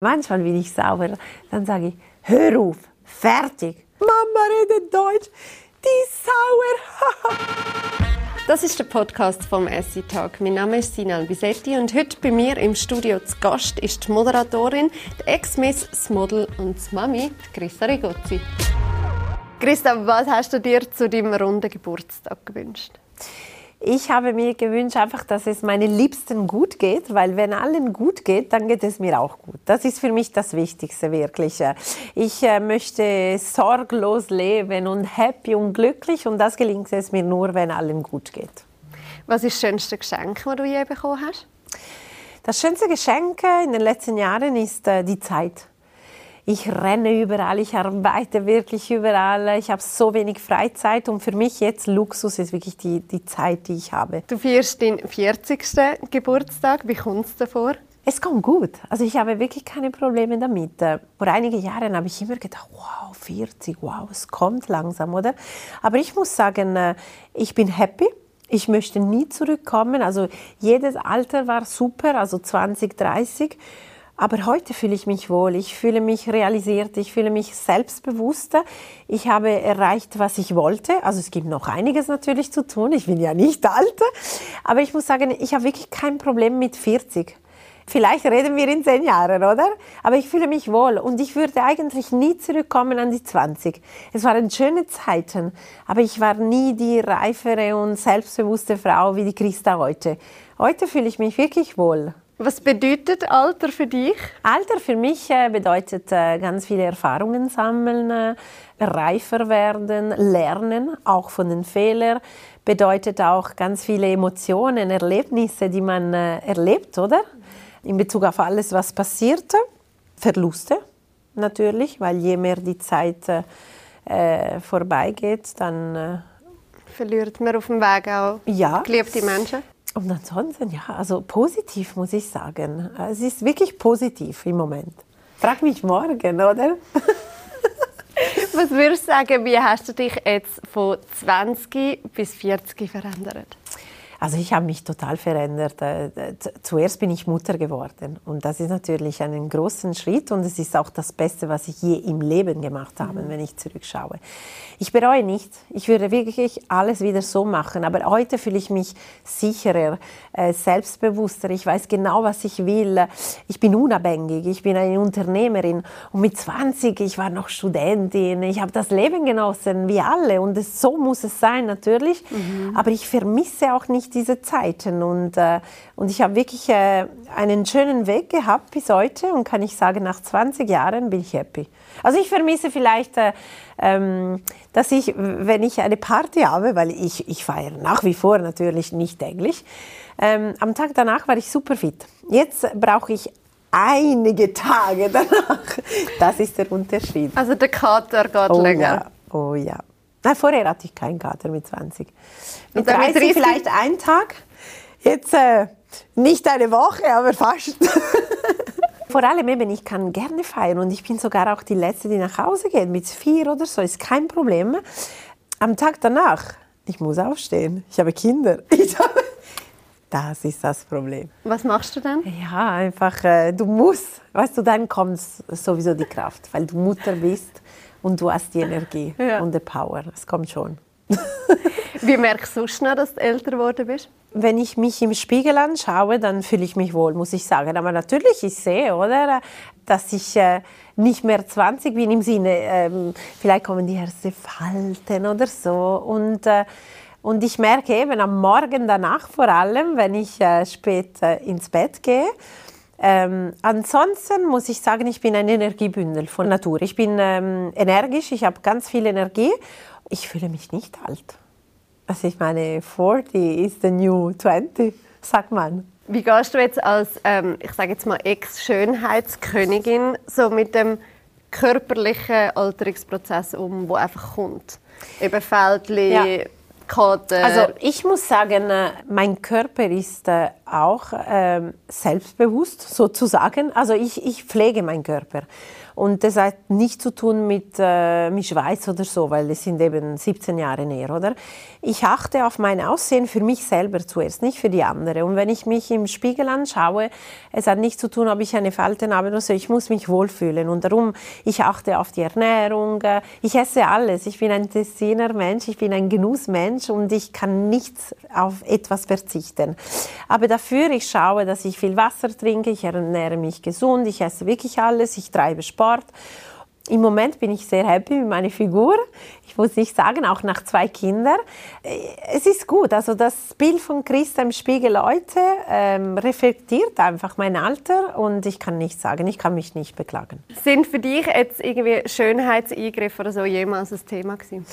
Manchmal bin ich sauer, dann sage ich, hör auf, fertig. Mama redet Deutsch, die ist sauer. das ist der Podcast vom Essi Talk. Mein Name ist Sina Albisetti und heute bei mir im Studio zu Gast ist die Moderatorin, die Ex-Miss, das Model und die Mami, die Christa Rigozzi. Christa, was hast du dir zu deinem runden Geburtstag gewünscht? Ich habe mir gewünscht einfach, dass es meinen Liebsten gut geht, weil wenn allen gut geht, dann geht es mir auch gut. Das ist für mich das Wichtigste wirklich. Ich äh, möchte sorglos leben und happy und glücklich und das gelingt es mir nur, wenn allen gut geht. Was ist das schönste Geschenk, das du je bekommen hast? Das schönste Geschenk in den letzten Jahren ist äh, die Zeit ich renne überall, ich arbeite wirklich überall, ich habe so wenig Freizeit und für mich jetzt Luxus ist wirklich die, die Zeit, die ich habe. Du feierst deinen 40. Geburtstag, wie kommt es davor? Es kommt gut. Also ich habe wirklich keine Probleme damit. Vor einigen Jahren habe ich immer gedacht, wow, 40, wow, es kommt langsam, oder? Aber ich muss sagen, äh, ich bin happy. Ich möchte nie zurückkommen. Also jedes Alter war super, also 20, 30. Aber heute fühle ich mich wohl, ich fühle mich realisiert, ich fühle mich selbstbewusster. Ich habe erreicht, was ich wollte. Also es gibt noch einiges natürlich zu tun. Ich bin ja nicht alt. Aber ich muss sagen, ich habe wirklich kein Problem mit 40. Vielleicht reden wir in zehn Jahren, oder? Aber ich fühle mich wohl und ich würde eigentlich nie zurückkommen an die 20. Es waren schöne Zeiten, aber ich war nie die reifere und selbstbewusste Frau wie die Christa heute. Heute fühle ich mich wirklich wohl. Was bedeutet Alter für dich? Alter für mich äh, bedeutet äh, ganz viele Erfahrungen sammeln, äh, reifer werden, lernen, auch von den Fehlern. Bedeutet auch ganz viele Emotionen, Erlebnisse, die man erlebt, oder? In Bezug auf alles, was passiert. Verluste natürlich, weil je mehr die Zeit äh, vorbeigeht, dann verliert man auf dem Weg auch ja. geliebte Menschen. Und ansonsten, ja, also positiv muss ich sagen. Es ist wirklich positiv im Moment. Frag mich morgen, oder? Was würdest du sagen, wie hast du dich jetzt von 20 bis 40 verändert? Also ich habe mich total verändert. Äh, zuerst bin ich Mutter geworden und das ist natürlich einen großen Schritt und es ist auch das Beste, was ich je im Leben gemacht habe, mhm. wenn ich zurückschaue. Ich bereue nicht. Ich würde wirklich alles wieder so machen, aber heute fühle ich mich sicherer, äh, selbstbewusster. Ich weiß genau, was ich will. Ich bin unabhängig. Ich bin eine Unternehmerin und mit 20 ich war noch Studentin. Ich habe das Leben genossen wie alle und so muss es sein natürlich. Mhm. Aber ich vermisse auch nicht diese Zeiten. Und, äh, und ich habe wirklich äh, einen schönen Weg gehabt bis heute und kann ich sagen, nach 20 Jahren bin ich happy. Also ich vermisse vielleicht, äh, ähm, dass ich, wenn ich eine Party habe, weil ich, ich feiere nach wie vor natürlich nicht täglich, ähm, am Tag danach war ich super fit. Jetzt brauche ich einige Tage danach. Das ist der Unterschied. Also der Kater geht oh, länger. Ja. Oh ja. Nein, vorher hatte ich keinen Kater mit 20. Mit 30, 30 vielleicht einen Tag. Jetzt äh, nicht eine Woche, aber fast. Vor allem eben, ich kann gerne feiern und ich bin sogar auch die Letzte, die nach Hause geht. Mit vier oder so ist kein Problem. Am Tag danach, ich muss aufstehen. Ich habe Kinder. Ich habe das ist das Problem. Was machst du dann? Ja, einfach, äh, du musst, weißt du, dann kommt sowieso die Kraft, weil du Mutter bist und du hast die Energie ja. und die Power. Es kommt schon. Wie merkst du schnell, dass du älter geworden bist? Wenn ich mich im Spiegel anschaue, dann fühle ich mich wohl, muss ich sagen. Aber natürlich, ich sehe, oder, dass ich äh, nicht mehr 20 bin im Sinne, ähm, vielleicht kommen die ersten Falten oder so. Und, äh, und ich merke eben am Morgen danach vor allem, wenn ich äh, spät ins Bett gehe, ähm, ansonsten muss ich sagen, ich bin ein Energiebündel von Natur. Ich bin ähm, energisch, ich habe ganz viel Energie. Ich fühle mich nicht alt. Also ich meine, 40 is the new 20, sagt man. Wie gehst du jetzt als, ähm, ich sage jetzt mal, Ex-Schönheitskönigin so mit dem körperlichen Alterungsprozess um, wo einfach kommt? Eben Fältchen, ja. Kater. Also ich muss sagen, äh, mein Körper ist äh, auch ähm, selbstbewusst sozusagen. Also ich, ich pflege meinen Körper. Und das hat nichts zu tun mit, äh, mit Schweiz oder so, weil es sind eben 17 Jahre näher, oder? Ich achte auf mein Aussehen für mich selber zuerst, nicht für die andere. Und wenn ich mich im Spiegel anschaue, es hat nichts zu tun, ob ich eine Falte habe oder so, ich muss mich wohlfühlen. Und darum, ich achte auf die Ernährung, äh, ich esse alles. Ich bin ein Tessiner Mensch, ich bin ein Genussmensch und ich kann nichts auf etwas verzichten. Aber dafür, ich schaue, dass ich viel Wasser trinke, ich ernähre mich gesund, ich esse wirklich alles, ich treibe Sport. Im Moment bin ich sehr happy mit meiner Figur. Ich muss nicht sagen, auch nach zwei Kindern. Äh, es ist gut. Also das Bild von Christa im Spiegel heute ähm, reflektiert einfach mein Alter und ich kann nicht sagen, ich kann mich nicht beklagen. Sind für dich jetzt irgendwie Schönheitseingriffe oder so jemals ein Thema gewesen?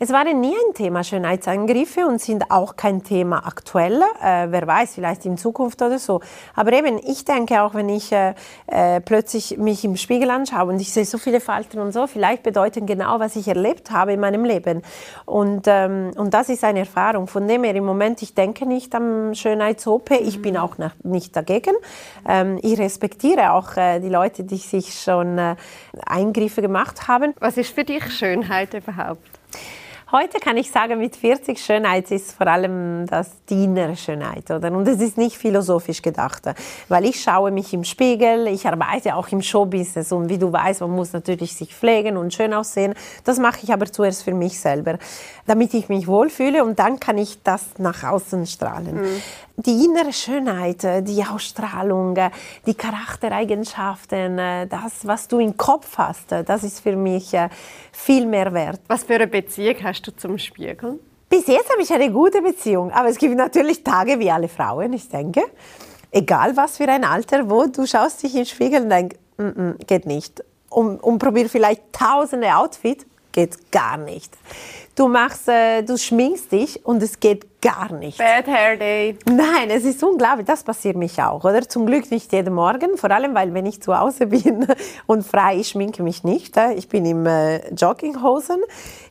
Es waren nie ein Thema Schönheitsangriffe und sind auch kein Thema aktuell. Äh, wer weiß, vielleicht in Zukunft oder so. Aber eben, ich denke auch, wenn ich äh, äh, plötzlich mich im Spiegel anschaue und ich sehe so viele Falten und so, vielleicht bedeuten genau, was ich erlebt habe in meinem Leben. Und, ähm, und das ist eine Erfahrung. Von dem her im Moment, ich denke nicht am Schönheits-OP. Ich bin auch nach, nicht dagegen. Ähm, ich respektiere auch äh, die Leute, die sich schon äh, Eingriffe gemacht haben. Was ist für dich Schönheit überhaupt? Heute kann ich sagen, mit 40 Schönheit ist vor allem das die innere Schönheit, oder? Und es ist nicht philosophisch gedacht, weil ich schaue mich im Spiegel, ich arbeite auch im Showbusiness und wie du weißt, man muss natürlich sich pflegen und schön aussehen. Das mache ich aber zuerst für mich selber, damit ich mich wohlfühle und dann kann ich das nach außen strahlen. Mhm die innere Schönheit, äh, die Ausstrahlung, äh, die Charaktereigenschaften, äh, das, was du im Kopf hast, das ist für mich viel mehr wert. Was für eine Beziehung hast du zum Spiegel? Bis jetzt habe ich eine gute Beziehung, aber es gibt natürlich Tage wie alle Frauen, ich denke. Egal was für ein Alter, wo du schaust dich im Spiegel und denkst, mm -mm, geht nicht. Und, und probier vielleicht tausende Outfits, geht gar nicht. Du machst, äh, du schminkst dich und es geht gar nicht. Bad Hair Day. Nein, es ist unglaublich. Das passiert mich auch, oder? Zum Glück nicht jeden Morgen, vor allem, weil wenn ich zu Hause bin und frei, ich schminke mich nicht. Äh, ich bin im äh, Jogginghosen.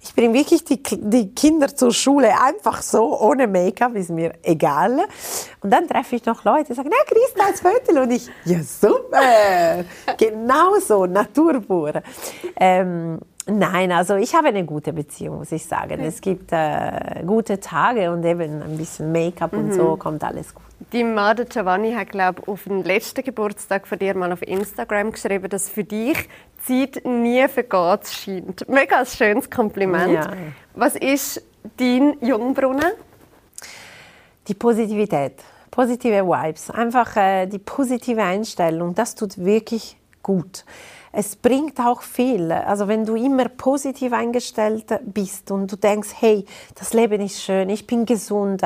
Ich bringe wirklich die, die Kinder zur Schule einfach so, ohne Make-up, ist mir egal. Und dann treffe ich noch Leute, die sagen, na, Christa, als Viertel. Und ich, ja, super. genau so, naturpur. Ähm, Nein, also ich habe eine gute Beziehung, muss ich sagen. Es gibt äh, gute Tage und eben ein bisschen Make-up mhm. und so mhm. kommt alles gut. Die Made Giovanni hat, glaube ich, auf den letzten Geburtstag von dir mal auf Instagram geschrieben, dass für dich Zeit nie vergeht scheint. Mega ein schönes Kompliment. Ja. Was ist dein Jungbrunnen? Die Positivität, positive Vibes, einfach äh, die positive Einstellung, das tut wirklich gut es bringt auch viel. Also wenn du immer positiv eingestellt bist und du denkst, hey, das Leben ist schön, ich bin gesund,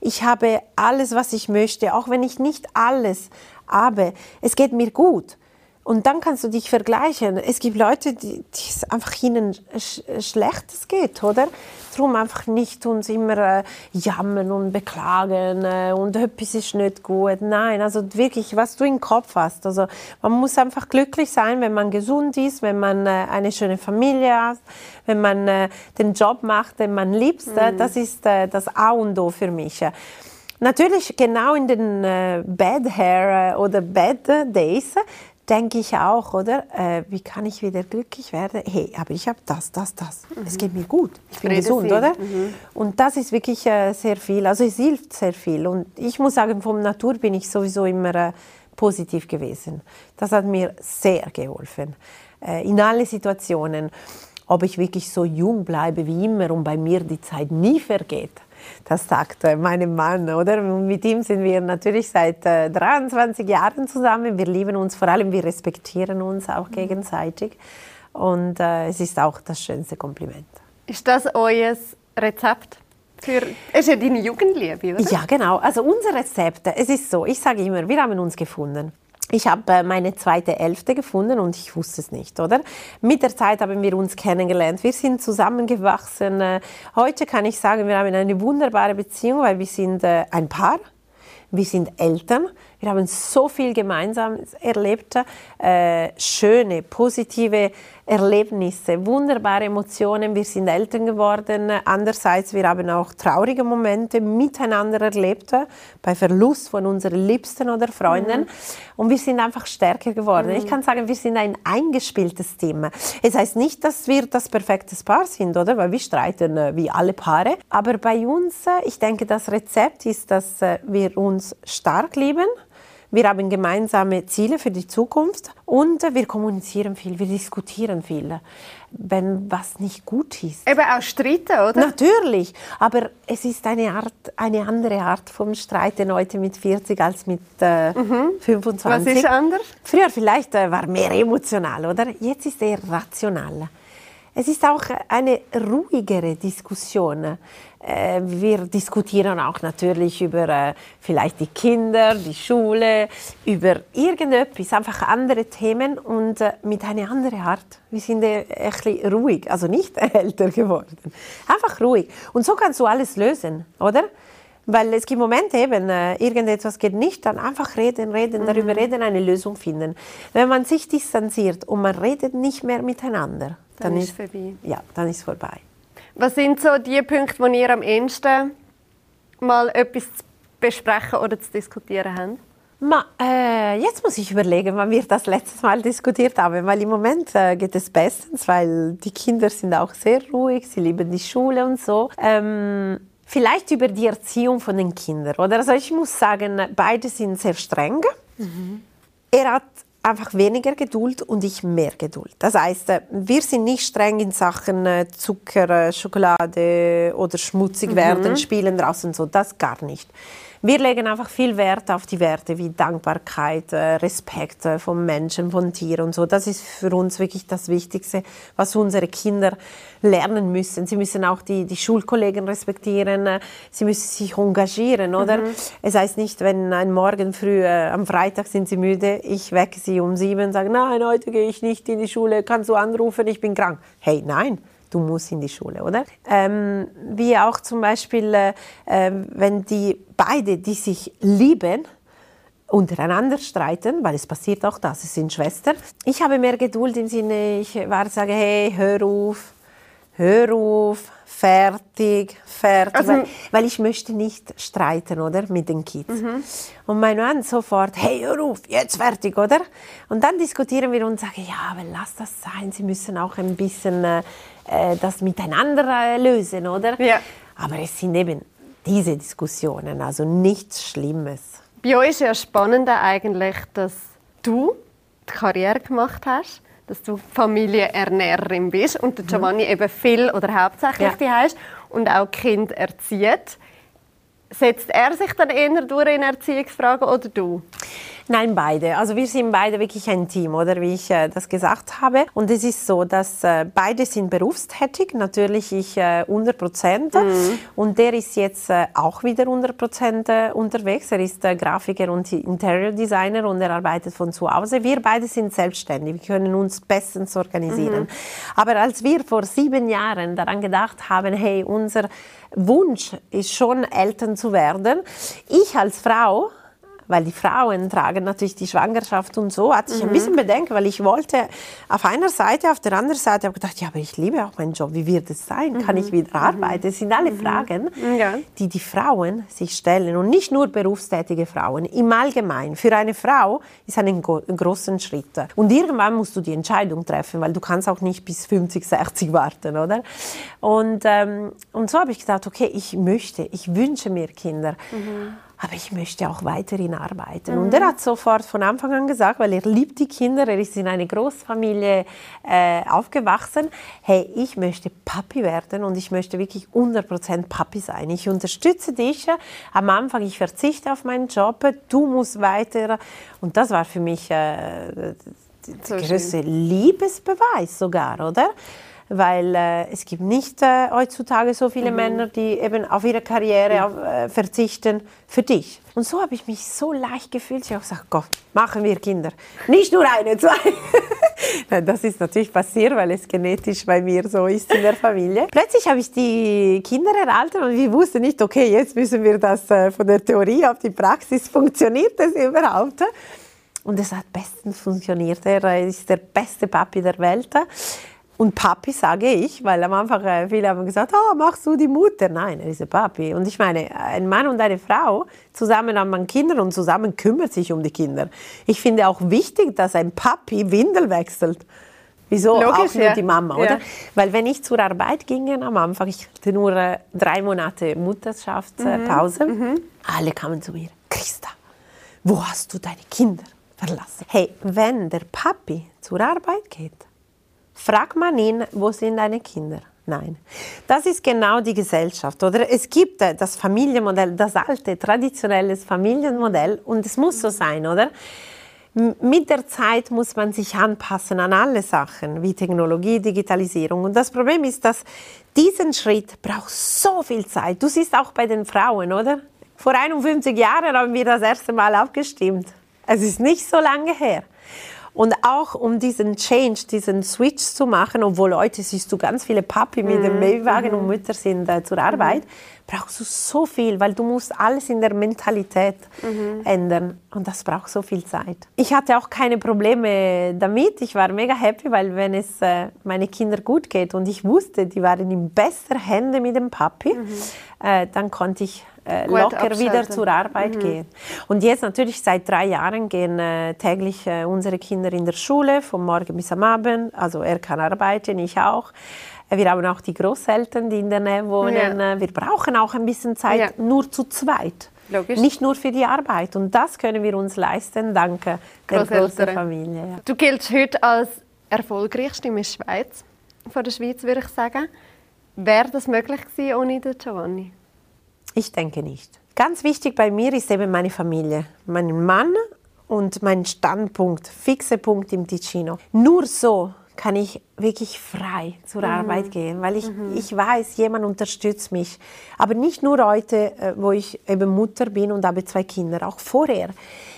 ich habe alles, was ich möchte, auch wenn ich nicht alles habe, es geht mir gut und dann kannst du dich vergleichen. Es gibt Leute, die, die es einfach ihnen sch schlecht geht, oder? Darum einfach nicht uns immer äh, jammern und beklagen äh, und etwas ist nicht gut. Nein, also wirklich, was du im Kopf hast. Also man muss einfach glücklich sein, wenn man gesund ist, wenn man äh, eine schöne Familie hat, wenn man äh, den Job macht, den man liebt. Mhm. Das ist äh, das A und O für mich. Natürlich genau in den äh, Bad Hair äh, oder Bad Days denke ich auch, oder? Äh, wie kann ich wieder glücklich werden? Hey, aber ich habe das, das, das. Mhm. Es geht mir gut. Ich bin Rede gesund, oder? Mhm. Und das ist wirklich äh, sehr viel. Also es hilft sehr viel. Und ich muss sagen, vom Natur bin ich sowieso immer äh, positiv gewesen. Das hat mir sehr geholfen. Äh, in allen Situationen. Ob ich wirklich so jung bleibe wie immer und bei mir die Zeit nie vergeht das sagt äh, mein Mann, oder? Mit ihm sind wir natürlich seit 23 äh, Jahren zusammen. Wir lieben uns, vor allem wir respektieren uns auch gegenseitig. Und äh, es ist auch das schönste Kompliment. Ist das euer Rezept? Für, ist ja deine Jugendliebe, oder? Ja, genau. Also unser Rezept, es ist so, ich sage immer, wir haben uns gefunden ich habe äh, meine zweite Elfte gefunden und ich wusste es nicht, oder? Mit der Zeit haben wir uns kennengelernt. Wir sind zusammengewachsen. Äh, heute kann ich sagen, wir haben eine wunderbare Beziehung, weil wir sind äh, ein Paar. Wir sind Eltern. Wir haben so viel gemeinsam erlebt, äh, schöne, positive Erlebnisse, wunderbare Emotionen. Wir sind Eltern geworden. Andererseits, wir haben auch traurige Momente miteinander erlebt, bei Verlust von unseren Liebsten oder Freunden. Mhm. Und wir sind einfach stärker geworden. Mhm. Ich kann sagen, wir sind ein eingespieltes Team. Es heißt nicht, dass wir das perfekte Paar sind, oder? Weil wir streiten äh, wie alle Paare. Aber bei uns, äh, ich denke, das Rezept ist, dass äh, wir uns stark lieben wir haben gemeinsame Ziele für die Zukunft und wir kommunizieren viel, wir diskutieren viel. Wenn was nicht gut ist. Eben auch streiten, oder? Natürlich, aber es ist eine, Art, eine andere Art vom Streiten heute mit 40 als mit äh, mhm. 25. Was ist anders? Früher vielleicht äh, war mehr emotional, oder? Jetzt ist er rational. Es ist auch eine ruhigere Diskussion. Äh, wir diskutieren auch natürlich über äh, vielleicht die Kinder, die Schule, über irgendetwas, einfach andere Themen und äh, mit einer anderen Art. Wir sind bisschen ruhig, also nicht älter geworden, einfach ruhig. Und so kannst du alles lösen, oder? Weil es gibt Momente eben, irgendetwas geht nicht, dann einfach reden, reden, mhm. darüber reden, eine Lösung finden. Wenn man sich distanziert und man redet nicht mehr miteinander, dann, dann ist es vorbei. Ja, dann ist es vorbei. Was sind so die Punkte, wo ihr am ehesten mal etwas zu besprechen oder zu diskutieren habt? Ma, äh, jetzt muss ich überlegen, wann wir das letztes Mal diskutiert haben, weil im Moment äh, geht es bestens, weil die Kinder sind auch sehr ruhig, sie lieben die Schule und so. Ähm, vielleicht über die Erziehung von den Kindern, oder? Also ich muss sagen, beide sind sehr streng. Mhm. Er hat einfach weniger Geduld und ich mehr Geduld. Das heißt, äh, wir sind nicht streng in Sachen äh, Zucker, äh, Schokolade oder schmutzig mhm. werden, spielen draußen so, das gar nicht. Wir legen einfach viel Wert auf die Werte wie Dankbarkeit, äh, Respekt äh, von Menschen, von Tieren und so. Das ist für uns wirklich das Wichtigste, was unsere Kinder lernen müssen. Sie müssen auch die, die Schulkollegen respektieren, äh, sie müssen sich engagieren, oder? Mhm. Es heißt nicht, wenn ein Morgen früh, am Freitag sind sie müde, ich wecke sie um sieben und sage, nein, heute gehe ich nicht in die Schule, kannst du anrufen, ich bin krank. Hey, nein du musst in die Schule, oder? Ähm, wie auch zum Beispiel, äh, ähm, wenn die beide, die sich lieben, untereinander streiten, weil es passiert auch das, es sind Schwestern. Ich habe mehr Geduld im Sinne, ich war sage, hey, hör auf, hör auf, fertig, fertig, also, weil, weil, ich möchte nicht streiten, oder, mit den Kids. Mhm. Und mein Mann sofort, hey, hör auf, jetzt fertig, oder? Und dann diskutieren wir und sagen, ja, aber lass das sein, sie müssen auch ein bisschen äh, äh das miteinander äh, lösen, oder? Ja. Aber es sind eben diese Diskussionen, also nichts Schlimmes. Bei euch ist ja spannend eigentlich, dass du die Karriere gemacht hast dass du Familienernährerin bist und der mhm. Giovanni mhm. eben viel oder hauptsächlich ja. die hast und auch Kind erzieht. Setzt er sich dann eher durch in Erziehungsfragen oder du? Nein, beide. Also wir sind beide wirklich ein Team, oder wie ich äh, das gesagt habe. Und es ist so, dass äh, beide sind berufstätig. Natürlich ich äh, 100 Prozent. Mhm. Und der ist jetzt äh, auch wieder 100 Prozent äh, unterwegs. Er ist äh, Grafiker und Interior Designer und er arbeitet von zu Hause. Wir beide sind selbstständig. Wir können uns bestens organisieren. Mhm. Aber als wir vor sieben Jahren daran gedacht haben, hey, unser Wunsch ist schon Eltern zu werden. Ich als Frau weil die Frauen tragen natürlich die Schwangerschaft und so, hatte ich mhm. ein bisschen Bedenken, weil ich wollte auf einer Seite, auf der anderen Seite, habe gedacht, ja, aber ich liebe auch meinen Job, wie wird es sein? Kann ich mhm. wieder arbeiten? Das sind alle mhm. Fragen, ja. die die Frauen sich stellen und nicht nur berufstätige Frauen, im Allgemeinen. Für eine Frau ist ein, ein großer Schritt. Und irgendwann musst du die Entscheidung treffen, weil du kannst auch nicht bis 50, 60 warten, oder? Und, ähm, und so habe ich gedacht, okay, ich möchte, ich wünsche mir Kinder. Mhm aber ich möchte auch weiterhin arbeiten. Mhm. Und er hat sofort von Anfang an gesagt, weil er liebt die Kinder, er ist in einer Großfamilie äh, aufgewachsen, hey, ich möchte Papi werden und ich möchte wirklich 100% Papi sein. Ich unterstütze dich am Anfang, ich verzichte auf meinen Job, du musst weiter. Und das war für mich äh, der größte Liebesbeweis sogar, oder? Weil äh, es gibt nicht äh, heutzutage so viele mhm. Männer, die eben auf ihre Karriere auf, äh, verzichten für dich. Und so habe ich mich so leicht gefühlt. Ich habe gesagt, Gott, machen wir Kinder. Nicht nur eine, zwei. das ist natürlich passiert, weil es genetisch bei mir so ist in der Familie. Plötzlich habe ich die Kinder erhalten und ich wusste nicht, okay, jetzt müssen wir das äh, von der Theorie auf die Praxis, funktioniert das überhaupt? Und es hat bestens funktioniert. Er ist der beste Papi der Welt. Und Papi sage ich, weil am Anfang äh, viele haben gesagt, oh, machst du die Mutter? Nein, er ist der Papi. Und ich meine, ein Mann und eine Frau, zusammen haben man Kinder und zusammen kümmert sich um die Kinder. Ich finde auch wichtig, dass ein Papi Windel wechselt. Wieso Logisch, auch nur ja. die Mama, oder? Ja. Weil wenn ich zur Arbeit ging am Anfang, ich hatte nur äh, drei Monate Mutterschaftspause, mhm. mhm. alle kamen zu mir, Christa, wo hast du deine Kinder verlassen? Hey, wenn der Papi zur Arbeit geht, Fragt man ihn, wo sind deine Kinder? Nein. Das ist genau die Gesellschaft, oder? Es gibt äh, das Familienmodell, das alte, traditionelle Familienmodell und es muss so sein, oder? Mit der Zeit muss man sich anpassen an alle Sachen, wie Technologie, Digitalisierung. Und das Problem ist, dass diesen Schritt braucht so viel Zeit. Du siehst auch bei den Frauen, oder? Vor 51 Jahren haben wir das erste Mal abgestimmt. Es ist nicht so lange her. Und auch um diesen Change, diesen Switch zu machen, obwohl heute siehst du ganz viele Papi mit dem mhm. Babywagen mhm. und Mütter sind äh, zur Arbeit, brauchst du so viel, weil du musst alles in der Mentalität mhm. ändern. Und das braucht so viel Zeit. Ich hatte auch keine Probleme damit. Ich war mega happy, weil wenn es äh, meine Kinder gut geht und ich wusste, die waren in bester Hände mit dem Papi, mhm. äh, dann konnte ich äh, locker abschalten. wieder zur Arbeit mhm. gehen. Und jetzt natürlich seit drei Jahren gehen äh, täglich äh, unsere Kinder in der Schule, vom Morgen bis am Abend. Also er kann arbeiten, ich auch. Äh, wir haben auch die Großeltern, die in der Nähe wohnen. Ja. Äh, wir brauchen auch ein bisschen Zeit ja. nur zu zweit. Logisch. Nicht nur für die Arbeit. Und das können wir uns leisten, dank der großen Familie. Ja. Du giltst heute als erfolgreichste in der Schweiz, von der Schweiz würde ich sagen. Wäre das möglich gewesen ohne den Giovanni? Ich denke nicht. Ganz wichtig bei mir ist eben meine Familie, mein Mann und mein Standpunkt, fixe Punkt im Ticino. Nur so kann ich wirklich frei zur mhm. Arbeit gehen, weil ich, mhm. ich weiß, jemand unterstützt mich. Aber nicht nur heute, äh, wo ich eben Mutter bin und habe zwei Kinder, auch vorher.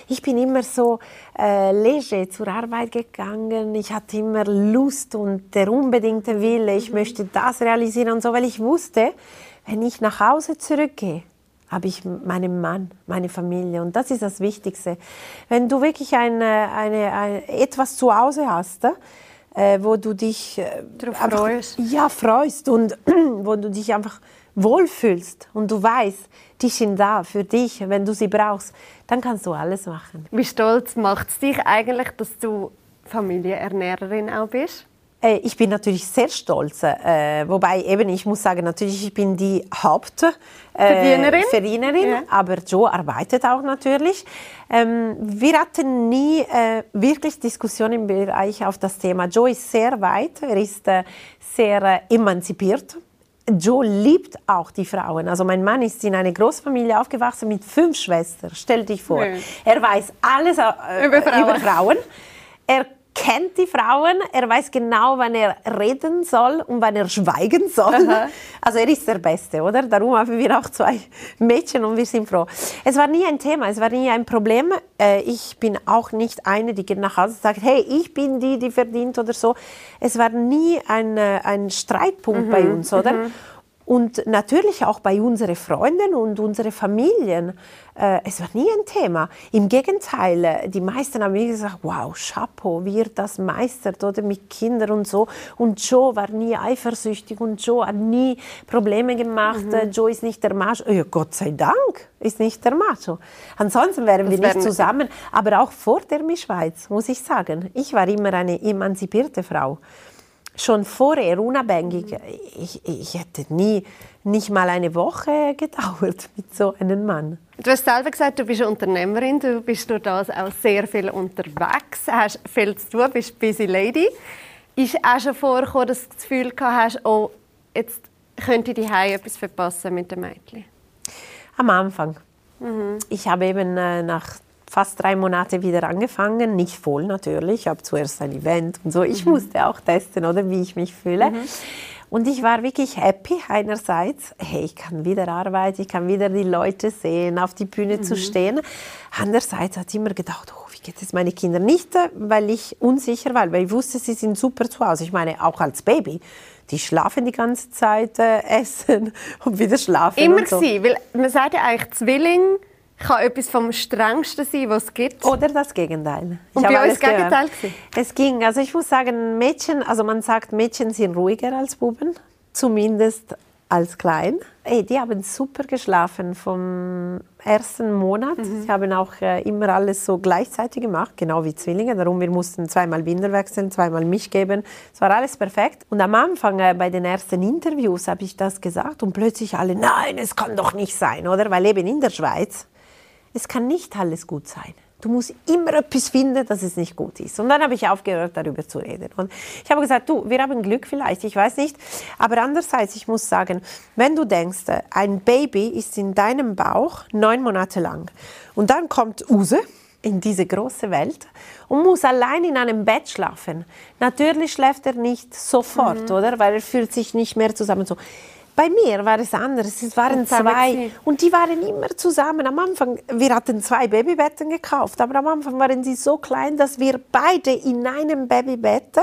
Ich bin immer so äh, leger zur Arbeit gegangen. Ich hatte immer Lust und der unbedingte Wille, ich mhm. möchte das realisieren und so, weil ich wusste, wenn ich nach Hause zurückgehe, habe ich meinen Mann, meine Familie. Und das ist das Wichtigste. Wenn du wirklich eine, eine, eine etwas zu Hause hast, äh, wo du dich äh, einfach, freust. Ja, freust und wo du dich einfach wohlfühlst und du weißt, die sind da für dich, wenn du sie brauchst, dann kannst du alles machen. Wie stolz macht es dich eigentlich, dass du Familienernährerin auch bist? Äh, ich bin natürlich sehr stolz, äh, wobei eben ich muss sagen, natürlich ich bin die Hauptverdienerin, äh, Verdienerin, ja. aber Joe arbeitet auch natürlich. Ähm, wir hatten nie wirklich Diskussionen im Bereich auf das Thema. Joe ist sehr weit, er ist sehr emanzipiert. Joe liebt auch die Frauen. Also mein Mann ist in einer Großfamilie aufgewachsen mit fünf Schwestern. Stell dich vor. Ja. Er weiß alles über Frauen. Über Frauen. Er kennt die Frauen, er weiß genau, wann er reden soll und wann er schweigen soll. Aha. Also er ist der Beste, oder? Darum haben wir auch zwei Mädchen und wir sind froh. Es war nie ein Thema, es war nie ein Problem. Äh, ich bin auch nicht eine, die geht nach Hause und sagt, hey, ich bin die, die verdient oder so. Es war nie ein, äh, ein Streitpunkt mhm. bei uns, oder? Mhm. Und natürlich auch bei unseren Freunden und unseren Familien. Äh, es war nie ein Thema. Im Gegenteil, äh, die meisten haben mir gesagt, wow, Chapeau, wie er das meistert, oder mit Kindern und so. Und Joe war nie eifersüchtig und Joe hat nie Probleme gemacht. Mhm. Äh, Joe ist nicht der Macho. Ja, Gott sei Dank ist nicht der Macho. Ansonsten wären das wir nicht zusammen. Aber auch vor der Miss Schweiz, muss ich sagen. Ich war immer eine emanzipierte Frau schon vorher unabhängig. Ich, ich hätte nie, nicht mal eine Woche gedauert mit so einem Mann. Du hast selber gesagt, du bist Unternehmerin, du bist durch das auch sehr viel unterwegs, hast viel zu tun, bist busy lady. Ist auch schon vorgekommen, dass du das Gefühl gehabt hast, oh, jetzt könnte die etwas verpassen mit dem Mädchen? Am Anfang. Mhm. Ich habe eben äh, nach fast drei Monate wieder angefangen, nicht voll natürlich. Ich habe zuerst ein Event und so. Ich mhm. musste auch testen, oder wie ich mich fühle. Mhm. Und ich war wirklich happy einerseits, hey, ich kann wieder arbeiten, ich kann wieder die Leute sehen, auf die Bühne mhm. zu stehen. Andererseits hat ich immer gedacht, oh, wie geht es meine Kinder nicht, weil ich unsicher war, weil ich wusste, sie sind super zu Hause. Ich meine, auch als Baby die schlafen die ganze Zeit, äh, essen und wieder schlafen. Immer so. sie, weil man sagt ja eigentlich, Zwilling kann etwas vom Strengsten sein, was es gibt. Oder das Gegenteil. Und ich bei euch das Gegenteil gewesen? Es ging, also ich muss sagen, Mädchen, also man sagt, Mädchen sind ruhiger als Buben, zumindest als klein. Hey, die haben super geschlafen vom ersten Monat. Mhm. Sie haben auch äh, immer alles so gleichzeitig gemacht, genau wie Zwillinge. Darum wir mussten zweimal Binder wechseln, zweimal mich geben. Es war alles perfekt. Und am Anfang äh, bei den ersten Interviews habe ich das gesagt und plötzlich alle, nein, es kann doch nicht sein, oder? Weil eben in der Schweiz, es kann nicht alles gut sein. Du musst immer etwas finden, dass es nicht gut ist. Und dann habe ich aufgehört, darüber zu reden. Und ich habe gesagt, du, wir haben Glück vielleicht, ich weiß nicht. Aber andererseits, ich muss sagen, wenn du denkst, ein Baby ist in deinem Bauch neun Monate lang und dann kommt Use in diese große Welt und muss allein in einem Bett schlafen. Natürlich schläft er nicht sofort, mhm. oder? Weil er fühlt sich nicht mehr zusammen so. Bei mir war es anders. Es waren zwei und die waren immer zusammen. Am Anfang, wir hatten zwei Babybetten gekauft, aber am Anfang waren sie so klein, dass wir beide in einem Babybett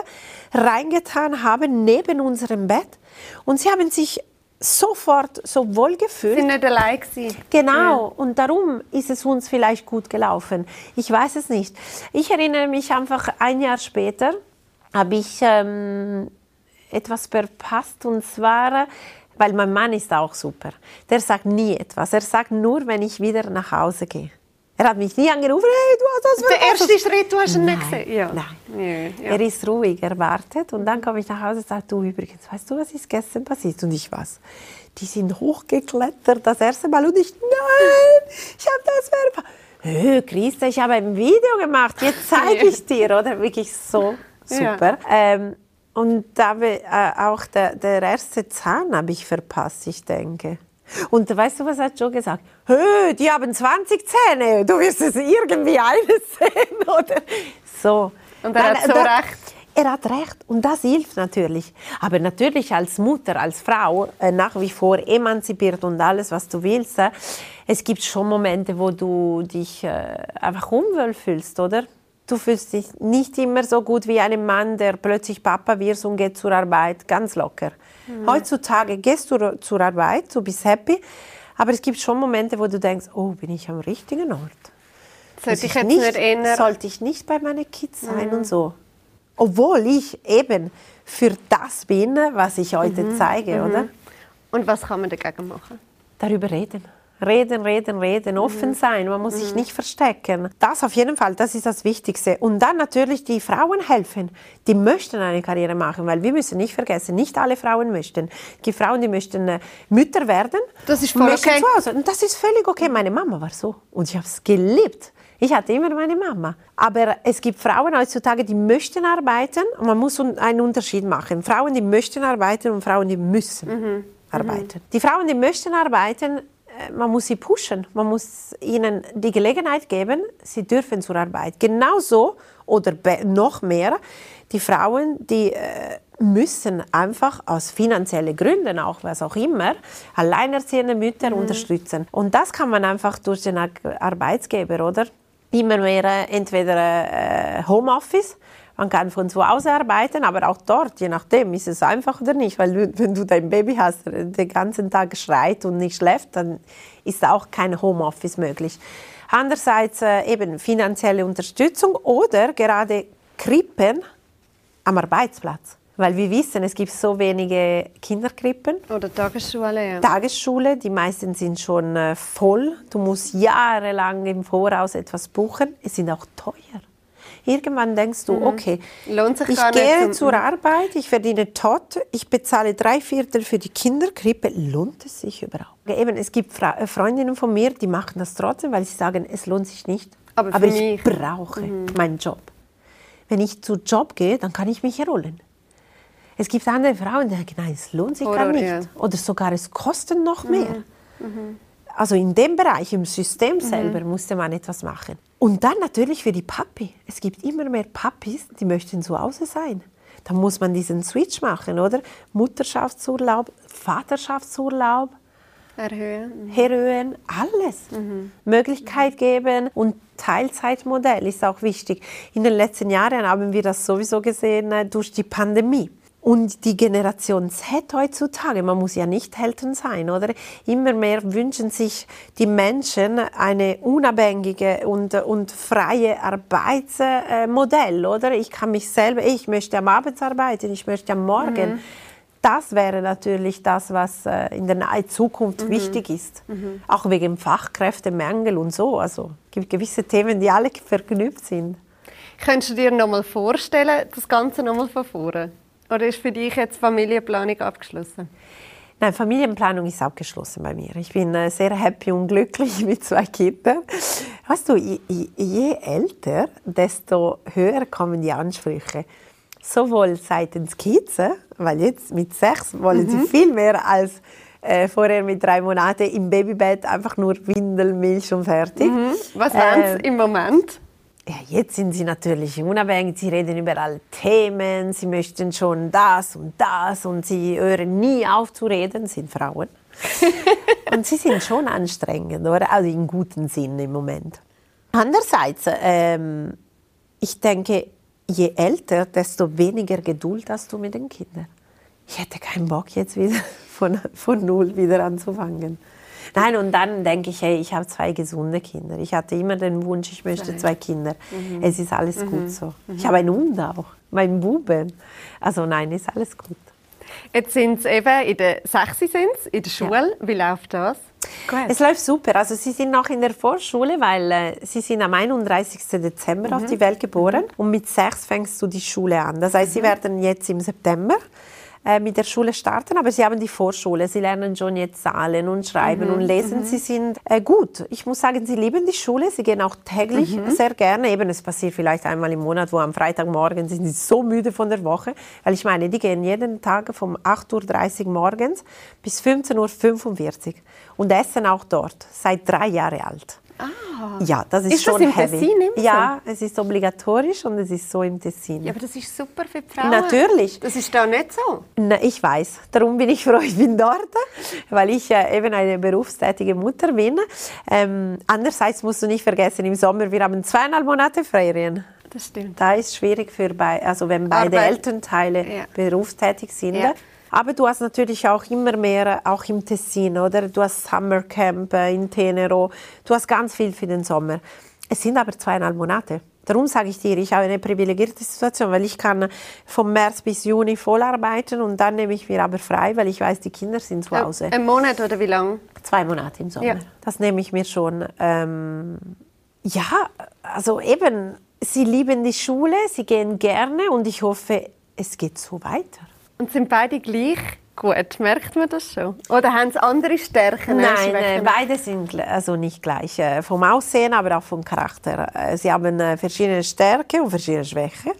reingetan haben neben unserem Bett und sie haben sich sofort so wohl gefühlt. Sind nicht allein gewesen. Genau. Ja. Und darum ist es uns vielleicht gut gelaufen. Ich weiß es nicht. Ich erinnere mich einfach ein Jahr später habe ich ähm, etwas verpasst und zwar weil mein Mann ist auch super. Der sagt nie etwas. Er sagt nur, wenn ich wieder nach Hause gehe. Er hat mich nie angerufen, hey, du hast das Der erste Schritt, du hast ihn nicht gesehen? Ja. Nein. Ja, ja. Er ist ruhig, er wartet und dann komme ich nach Hause und sage, du übrigens, weißt du, was ist gestern passiert? Und ich was? Die sind hochgeklettert das erste Mal und ich, nein, ich habe das verpasst. Hey, Christa, ich habe ein Video gemacht, jetzt zeige ich dir, oder? Wirklich so super. Ähm, und da äh, auch der, der erste Zahn habe ich verpasst, ich denke. Und weißt du, was hat Joe gesagt? Hö, die haben 20 Zähne, du wirst es irgendwie eines sehen, oder? So. Und er hat so da, recht. Er hat recht und das hilft natürlich. Aber natürlich als Mutter, als Frau, äh, nach wie vor emanzipiert und alles, was du willst. Äh, es gibt schon Momente, wo du dich äh, einfach unwohl fühlst, oder? Du fühlst dich nicht immer so gut wie ein Mann, der plötzlich Papa wird und geht zur Arbeit, ganz locker. Mhm. Heutzutage gehst du zur Arbeit, du bist happy, aber es gibt schon Momente, wo du denkst, oh, bin ich am richtigen Ort? Sollte ich, jetzt nicht, nicht. Sollte ich nicht bei meinen Kids sein mhm. und so. Obwohl ich eben für das bin, was ich heute mhm. zeige, oder? Mhm. Und was kann man dagegen machen? Darüber reden. Reden, reden, reden, offen mhm. sein, man muss mhm. sich nicht verstecken. Das auf jeden Fall, das ist das Wichtigste. Und dann natürlich die Frauen helfen, die möchten eine Karriere machen, weil wir müssen nicht vergessen, nicht alle Frauen möchten. Die Frauen, die möchten äh, Mütter werden. Das ist voll okay. Zu Hause. Und das ist völlig okay. Meine Mama war so und ich habe es geliebt. Ich hatte immer meine Mama. Aber es gibt Frauen heutzutage, die möchten arbeiten und man muss einen Unterschied machen. Frauen, die möchten arbeiten und Frauen, die müssen mhm. arbeiten. Die Frauen, die möchten arbeiten, man muss sie pushen, man muss ihnen die Gelegenheit geben, sie dürfen zur Arbeit. Genauso oder noch mehr die Frauen, die äh, müssen einfach aus finanziellen Gründen, auch was auch immer, alleinerziehende Mütter mhm. unterstützen. Und das kann man einfach durch den Arbeitsgeber, oder? Immer mehr äh, entweder Homeoffice man kann von zu Hause arbeiten, aber auch dort, je nachdem, ist es einfach oder nicht. Weil wenn du dein Baby hast, den ganzen Tag schreit und nicht schläft, dann ist auch kein Homeoffice möglich. Andererseits äh, eben finanzielle Unterstützung oder gerade Krippen am Arbeitsplatz. Weil wir wissen, es gibt so wenige Kinderkrippen. Oder Tagesschule, ja. Tagesschule, die meisten sind schon äh, voll. Du musst jahrelang im Voraus etwas buchen. Es sind auch teuer. Irgendwann denkst du, mhm. okay, ich gehe zur. Arbeit, ich verdiene tot, ich bezahle drei Viertel für die Kinderkrippe, lohnt es sich überhaupt? Eben, es gibt äh, Freundinnen von mir, die machen das trotzdem, weil sie sagen, es lohnt sich nicht. Aber, Aber ich mich. brauche mhm. meinen Job. Wenn ich zu Job gehe, dann kann ich mich erholen. Es gibt andere Frauen, die sagen, nein, es lohnt sich Oder, gar nicht. Ja. Oder sogar, es kostet noch mehr. Mhm. mhm. Also in dem Bereich, im System selber, musste man etwas machen. Und dann natürlich für die Papi. Es gibt immer mehr Papis, die möchten zu Hause sein. Da muss man diesen Switch machen, oder? Mutterschaftsurlaub, Vaterschaftsurlaub Erhöhen. erhöhen, alles. Möglichkeit geben und Teilzeitmodell ist auch wichtig. In den letzten Jahren haben wir das sowieso gesehen äh, durch die Pandemie. Und die Generation Z heutzutage, man muss ja nicht Eltern sein, oder? Immer mehr wünschen sich die Menschen eine unabhängige und, und freie Arbeitsmodell, oder? Ich kann mich selber, ich möchte am Abend arbeiten, ich möchte am Morgen. Das wäre natürlich das, was äh, in der nahen Zukunft wichtig ist. Auch wegen Fachkräftemangel und so. Also es gibt gewisse Themen, die alle verknüpft sind. Könntest du dir noch mal vorstellen, das Ganze noch mal von vorne? Oder ist für dich jetzt Familienplanung abgeschlossen? Nein, Familienplanung ist abgeschlossen bei mir. Ich bin äh, sehr happy und glücklich mit zwei Kindern. Weißt du, je, älter, desto höher kommen die Ansprüche. Sowohl seitens Kids, äh, weil jetzt mit sechs wollen sie viel mehr als äh, vorher mit drei Monaten im Babybett einfach nur Windel, Milch und fertig. Was wären Äh, es im Moment? Ja, jetzt sind sie natürlich unabhängig, sie reden über alle Themen, sie möchten schon das und das und sie hören nie auf zu reden, sind Frauen. und sie sind schon anstrengend, oder? Also im guten Sinn im Moment. Andererseits, ähm, ich denke, je älter, desto weniger Geduld hast du mit den Kindern. Ich hätte keinen Bock jetzt wieder von, von null wieder anzufangen. Nein, und dann denke ich, hey, ich habe zwei gesunde Kinder. Ich hatte immer den Wunsch, ich möchte zwei Kinder. Es ist alles gut so. Ich habe einen Hund auch, meinen Buben. Also nein, ist alles gut. Jetzt sind sie eben in der 6. sind's, in der Schule. Wie läuft das? Gut. Es läuft super. Also Sie sind noch in der Vorschule, weil äh, Sie sind am 31. Dezember auf die Welt geboren und mit sechs fängst du die Schule an. Das heißt, Sie werden jetzt im September äh, mit der Schule starten, aber Sie haben die Vorschule. Sie lernen schon jetzt Zahlen und Schreiben und Lesen. Sie sind äh, gut. Ich muss sagen, Sie lieben die Schule. Sie gehen auch täglich sehr gerne. Eben, es passiert vielleicht einmal im Monat, wo am Freitagmorgen sind Sie so müde von der Woche, weil ich meine, die gehen jeden Tag vom 8.30 Uhr morgens bis 15.45 Uhr und essen auch dort, seit drei Jahren alt. Ja, das ist, Ist das schon im heavy. Tessin immer so? Ja, es ist obligatorisch und es ist so im Tessin. Ja, aber das ist super für die Frauen. Natürlich. Das ist da nicht so. Na, ich weiß, darum bin ich froh, ich bin dort, weil ich äh, eben eine berufstätige Mutter bin. Ähm, andererseits musst du nicht vergessen, im Sommer, wir haben zweieinhalb Monate Ferien. Das stimmt. Da ist schwierig für bei, also wenn beide Arbeit. Elternteile Ja. berufstätig sind. Ja. Aber du hast natürlich auch immer mehr, auch im Tessin, oder? Du hast Summercamp äh, in Tenero, du hast ganz viel für den Sommer. Es sind aber zweieinhalb Monate. Darum sage ich dir, ich habe eine privilegierte Situation, weil ich kann vom März bis Juni voll arbeiten und dann nehme ich mir aber frei, weil ich weiß, die Kinder sind zu Hause. Ein Monat oder wie lange? Zwei Monate im Sommer. Ja. Das nehme ich mir schon. Ähm, ja, also eben, sie lieben die Schule, sie gehen gerne und ich hoffe, es geht so weiter. Und sind beide gleich gut? Merkt man das schon? Oder haben sie andere Stärken? Nein, Schwächen? beide sind also nicht gleich. Äh, vom Aussehen, aber auch vom Charakter. Äh, sie haben äh, verschiedene Stärken und verschiedene Schwächen.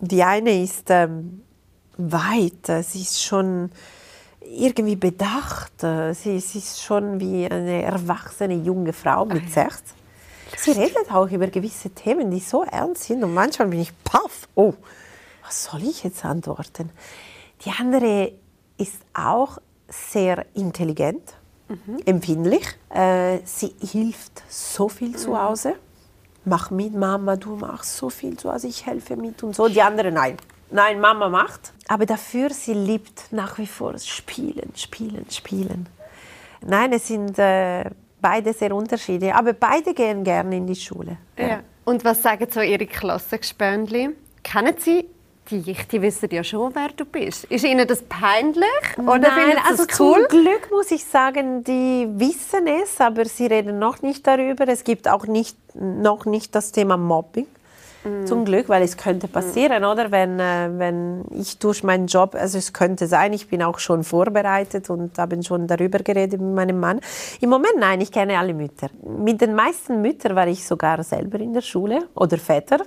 Die eine ist ähm, weit, sie ist schon irgendwie bedacht. Sie, sie ist schon wie eine erwachsene junge Frau mit 60. Sie redet auch über gewisse Themen, die so ernst sind und manchmal bin ich paff. Oh, was soll ich jetzt antworten? Die andere ist auch sehr intelligent, empfindlich. Äh, sie hilft so viel zu Hause. Mach mit, Mama, du machst so viel zu Hause, ich helfe mit und so. Die andere nein. Nein, Mama macht. Aber dafür, sie liebt nach wie vor Spielen, Spielen, Spielen. Nein, es sind äh, beide sehr unterschiedlich, aber beide gehen gerne in die Schule. Ja. Und was sagen so Ihre Klassengespöndli? Kennen Sie dich? Die wissen ja schon, wer du bist. Ist Ihnen das peinlich? Oder Nein, finden Sie also das cool? zum Glück muss ich sagen, die wissen es, aber sie reden noch nicht darüber. Es gibt auch nicht, noch nicht das Thema Mobbing. Mm. Zum Glück, weil es könnte passieren, oder? Wenn, äh, wenn ich durch meinen Job, also es könnte sein, ich bin auch schon vorbereitet und habe schon darüber geredet mit meinem Mann. Im Moment nein, ich kenne alle Mütter. Mit den meisten Müttern war ich sogar selber in der Schule oder Väter.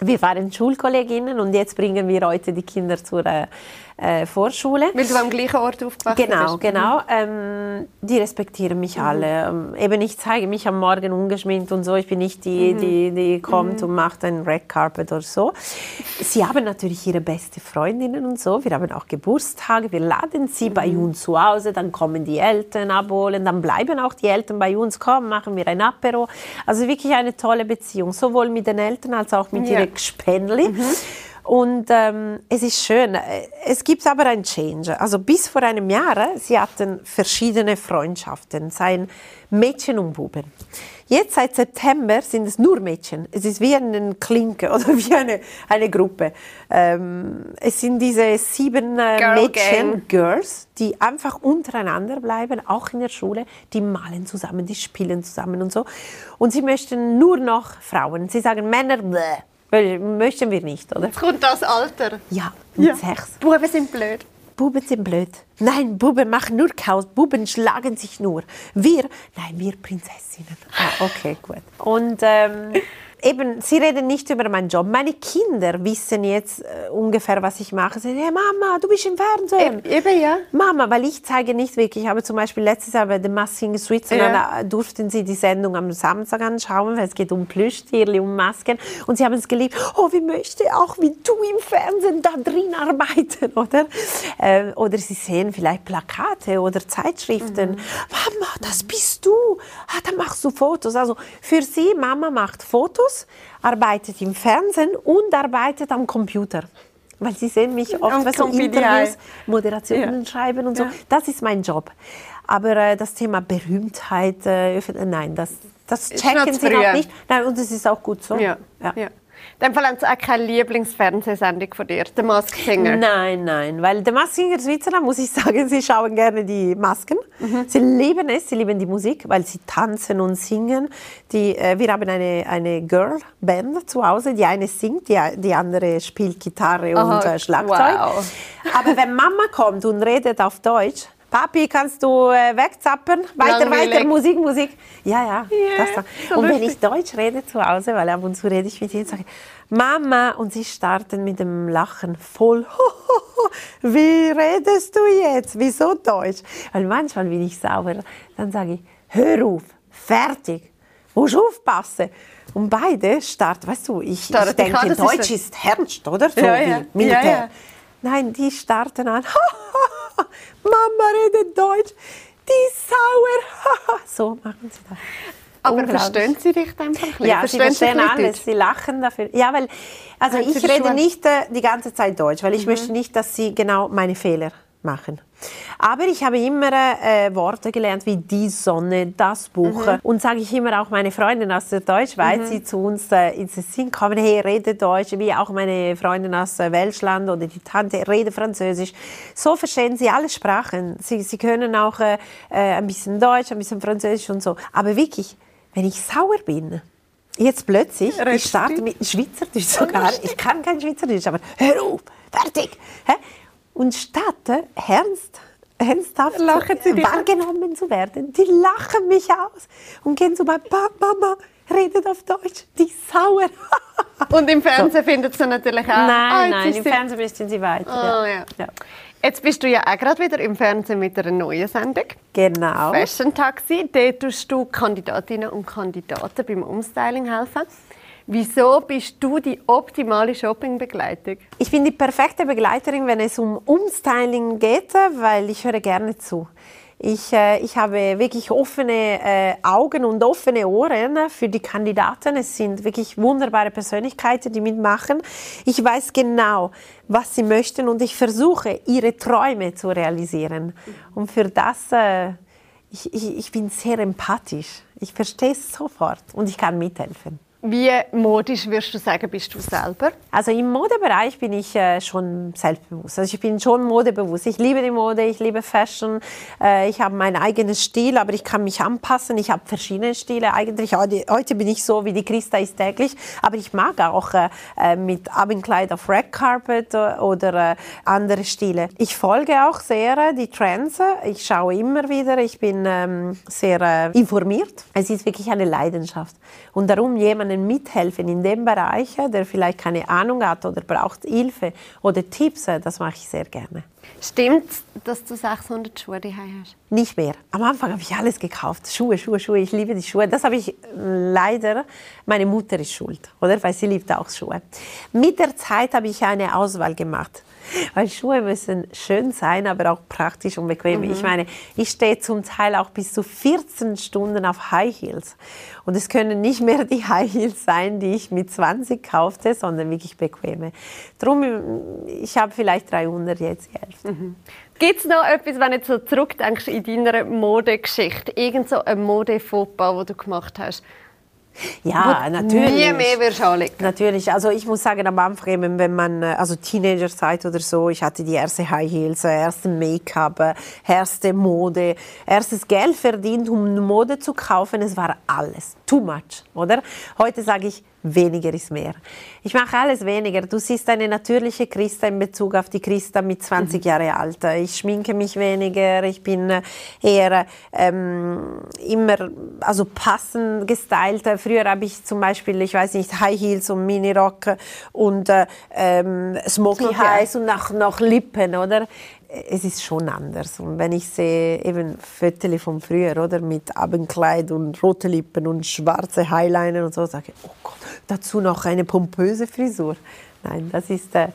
Wir waren Schulkolleginnen und jetzt bringen wir heute die Kinder zur äh, Vorschule. Weil du am gleichen Ort aufgewachsen genau, bist. Genau, ähm, die respektieren mich mhm. alle. Ähm, eben, ich zeige mich am Morgen ungeschminkt und so. Ich bin nicht die, mhm. die, die kommt mhm. und macht einen Red Carpet oder so. Sie haben natürlich ihre beste Freundinnen und so. Wir haben auch Geburtstage. Wir laden sie bei mhm. uns zu Hause. Dann kommen die Eltern abholen. Dann bleiben auch die Eltern bei uns. Kommen, machen wir ein Apero. Also wirklich eine tolle Beziehung, sowohl mit den Eltern als auch mit ja. ihren Gespenli. Und ähm, es ist schön. Es gibt aber ein Change. Also bis vor einem Jahr, sie hatten verschiedene Freundschaften, seien Mädchen und Buben. Jetzt seit September sind es nur Mädchen. Es ist wie eine Klinke oder wie eine, eine Gruppe. Ähm, es sind diese sieben äh, Girl Mädchen, Gang. Girls, die einfach untereinander bleiben, auch in der Schule. Die malen zusammen, die spielen zusammen und so. Und sie möchten nur noch Frauen. Sie sagen Männer, bleh. Weil möchten wir nicht, oder? Jetzt kommt das Alter. Ja, mit ja. sechs. Buben sind blöd. Buben sind blöd. Nein, Buben machen nur Chaos. Buben schlagen sich nur. Wir, nein, wir Prinzessinnen. Ah, okay, gut. Und ähm, eben, sie reden nicht über meinen Job. Meine Kinder wissen jetzt äh, ungefähr, was ich mache. Sie sagen, hey, Mama, du bist im Fernsehen. E eben, ja. Mama, weil ich zeige nicht wirklich. Aber zum Beispiel letztes Jahr bei The Masking Switzerland ja. durften sie die Sendung am Samstag anschauen, weil es geht um Plüschtierli, um Masken. Und sie haben es geliebt. Oh, wie möchte auch wie du im Fernsehen da drin arbeiten, oder? Äh, oder sie sehen vielleicht Plakate oder Zeitschriften. Mhm. Mama, das bist du. Ah, dann machst du Fotos. Also für sie, Mama macht Fotos Fotos, arbeitet im Fernsehen und arbeitet am Computer. Weil sie sehen mich oft was so Interviews, Moderationen ja. schreiben und so. Ja. Das ist mein Job. Aber äh, das Thema Berühmtheit, äh, nein, das, das checken sie noch nicht. Nein, und das ist auch gut so. Ja. Ja. Dem Fall haben Sie auch keine Lieblingsfernsehsendung von dir, The Mask Singer? Nein, nein, weil The Mask Singer Switzerland, muss ich sagen, sie schauen gerne die Masken. Mhm. Sie lieben es, sie lieben die Musik, weil sie tanzen und singen. Die, äh, wir haben eine, eine Girl-Band zu Hause, die eine singt, die, die andere spielt Gitarre und äh, Schlagzeug. Wow. Aber wenn Mama kommt und redet auf Deutsch, Papi, kannst du äh, wegzappen? Weiter, Langweilig. weiter, Musik, Musik. Ja, ja. Yeah, das und wenn ich Deutsch rede zu Hause, weil ab und zu rede ich mit ihnen, sage ich, Mama, und sie starten mit dem Lachen voll. Wie redest du jetzt? Wieso Deutsch? Weil manchmal bin ich sauer. Dann sage ich, hör auf, fertig, musst aufpassen. Und beide starten, weißt du, ich, ich denke, Deutsch ist, ist ernst, oder? So ja, ja. Militär. Ja, Nein, die starten an. Mama redet Deutsch, die ist sauer. so machen sie das. Aber verstehen Sie dich einfach Ja, sie verstehen alles. Sie lachen dafür. Ja, weil, also ich rede nicht äh, die ganze Zeit Deutsch, weil ich mhm. möchte nicht, dass Sie genau meine Fehler machen. Aber ich habe immer äh, Worte gelernt wie die Sonne, das Buch. Mhm. Und sage ich immer auch meine Freundin aus der Deutschschweiz, mhm. die zu uns äh, ins Sinn kommen, hey, rede Deutsch, wie auch meine Freundin aus äh, Welschland oder die Tante, rede Französisch. So verstehen sie alle Sprachen. Sie, sie können auch äh, äh, ein bisschen Deutsch, ein bisschen Französisch und so. Aber wirklich, wenn ich sauer bin, jetzt plötzlich, Richtig. ich starte mit Schweizerdeutsch sogar, ich kann kein Schweizerdeutsch, aber hör auf, fertig. Hä? Und statt ernst, ernsthaft wahrgenommen zu werden, die lachen mich aus und gehen so bei Mama, redet auf Deutsch, die sauer. und im Fernsehen so. findet sie natürlich auch. Nein, ah, nein, im Fernsehen müssen sie weiter. Oh, ja. Ja. Jetzt bist du ja auch gerade wieder im Fernsehen mit einer neuen Sendung. Genau. Fashion Taxi. Dort tust du Kandidatinnen und Kandidaten beim Umstyling helfen. Wieso bist du die optimale Shoppingbegleitung? Ich bin die perfekte Begleiterin, wenn es um Umstyling geht, weil ich höre gerne zu. Ich, äh, ich habe wirklich offene äh, Augen und offene Ohren für die Kandidaten. Es sind wirklich wunderbare Persönlichkeiten, die mitmachen. Ich weiß genau, was sie möchten und ich versuche, ihre Träume zu realisieren. Und für das, äh, ich, ich, ich bin sehr empathisch. Ich verstehe es sofort und ich kann mithelfen. Wie modisch würdest du sagen, bist du selber? Also im Modebereich bin ich äh, schon selbstbewusst. Also ich bin schon modebewusst. Ich liebe die Mode, ich liebe Fashion. Äh, ich habe meinen eigenen Stil, aber ich kann mich anpassen. Ich habe verschiedene Stile eigentlich. Heute bin ich so, wie die Christa ist täglich. Aber ich mag auch äh, äh mit Abendkleid auf Red Carpet äh, oder äh, andere Stile. Ich folge auch sehr die Trends. Ich schaue immer wieder. Ich bin ähm, sehr informiert. Es ist wirklich eine Leidenschaft. Und darum jemand jemandem mithelfen in dem Bereich, der vielleicht keine Ahnung hat oder braucht Hilfe oder Tipps, das mache ich sehr gerne. Stimmt dass du 600 Schuhe daheim hast? Nicht mehr. Am Anfang habe ich alles gekauft. Schuhe, Schuhe, Schuhe. Ich liebe die Schuhe. Das habe ich leider, meine Mutter ist schuld, oder? Weil sie liebt auch Schuhe. Mit der Zeit habe ich eine Auswahl gemacht. Weil Schuhe müssen schön sein, aber auch praktisch und bequem. Mhm. Ich meine, ich stehe zum Teil auch bis zu 14 Stunden auf High Heels. Und es können nicht mehr die High Heels sein, die ich mit 20 kaufte, sondern wirklich bequeme. Drum, ich habe vielleicht 300 jetzt gekauft. Mhm. Gibt es noch etwas, wenn du so zurückdenkst in deiner Modegeschichte? Irgend so ein Modefauxpas, das du gemacht hast? Ja, natürlich. Nie mehr wirst anlegen. Natürlich. Also ich muss sagen, am Anfang, wenn man, äh, also Teenagerzeit oder so, ich hatte die erste High Heels, äh, erste Make-up, äh, erste Mode, erstes Geld verdient, um Mode zu kaufen. Es war alles. Too much, oder? Heute sage ich, weniger ist mehr. Ich mache alles weniger. Du siehst eine natürliche Christa in Bezug auf die Christa mit 20 mhm. Jahre alt. Ich schminke mich weniger, ich bin eher ähm, immer also passend gestylt. Früher habe ich zum Beispiel, ich weiß nicht, High Heels und Minirock und äh, ähm, Smoky, Smoky Eyes und noch, noch Lippen, oder? Es ist schon anders. Und wenn ich sehe eben Fotos von früher, oder, mit Abendkleid und rote Lippen und schwarze Highliner und so, sage ich, oh Gott, dazu noch eine pompöse Frisur. Nein, das ist, äh,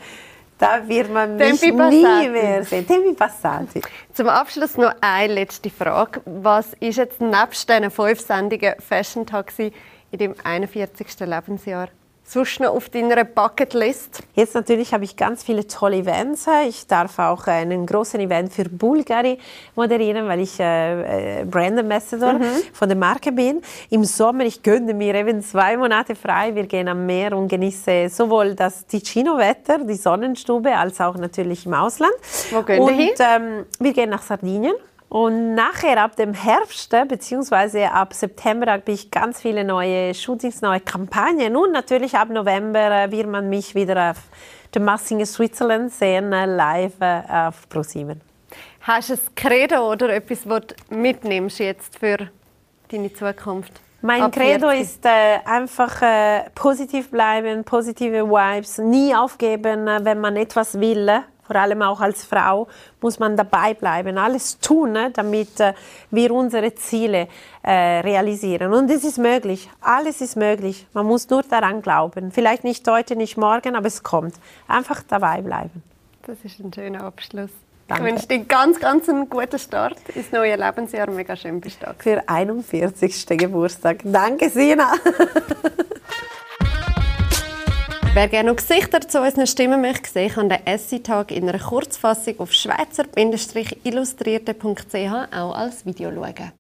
da wird man mich Tempi nie mehr sehen. Tempi passati. Zum Abschluss noch eine letzte Frage. Was ist jetzt nebst diesen fünf Sendungen Fashion Taxi in dem 41. Lebensjahr sonst noch auf deiner Bucketlist? Jetzt natürlich habe ich ganz viele tolle Events. Ich darf auch einen großen Event für Bulgari moderieren, weil ich äh, äh, Brand Ambassador mhm. von der Marke bin. Im Sommer, ich gönne mir eben zwei Monate frei. Wir gehen am Meer und genieße sowohl das Ticino-Wetter, die Sonnenstube, als auch natürlich im Ausland. Wo gehen und, ähm, wir gehen nach Sardinien. Und nachher, ab dem Herbst, beziehungsweise ab September, habe ich ganz viele neue Shootings, neue Kampagnen. Und natürlich ab November äh, wird man mich wieder auf The Massinger Switzerland sehen, äh, live äh, auf ProSieben. Hast du ein Credo oder etwas, was du mitnimmst jetzt für deine Zukunft? Mein Credo ist äh, einfach äh, positiv bleiben, positive Vibes, nie aufgeben, wenn man etwas will vor allem auch als Frau, muss man dabei bleiben, alles tun, ne, damit äh, wir unsere Ziele äh, realisieren. Und es ist möglich, alles ist möglich. Man muss nur daran glauben. Vielleicht nicht heute, nicht morgen, aber es kommt. Einfach dabei bleiben. Das ist ein schöner Abschluss. Danke. Ich wünsche dir ganz, ganz einen guten Start ins neue Lebensjahr. Mega schön bist du Für 41. Geburtstag. Danke, Sina. Wer gerne noch Gesichter zu unseren Stimmen möchte sehen, kann den Essay-Tag in einer Kurzfassung auf schweizer-illustrierte.ch auch als Video schauen.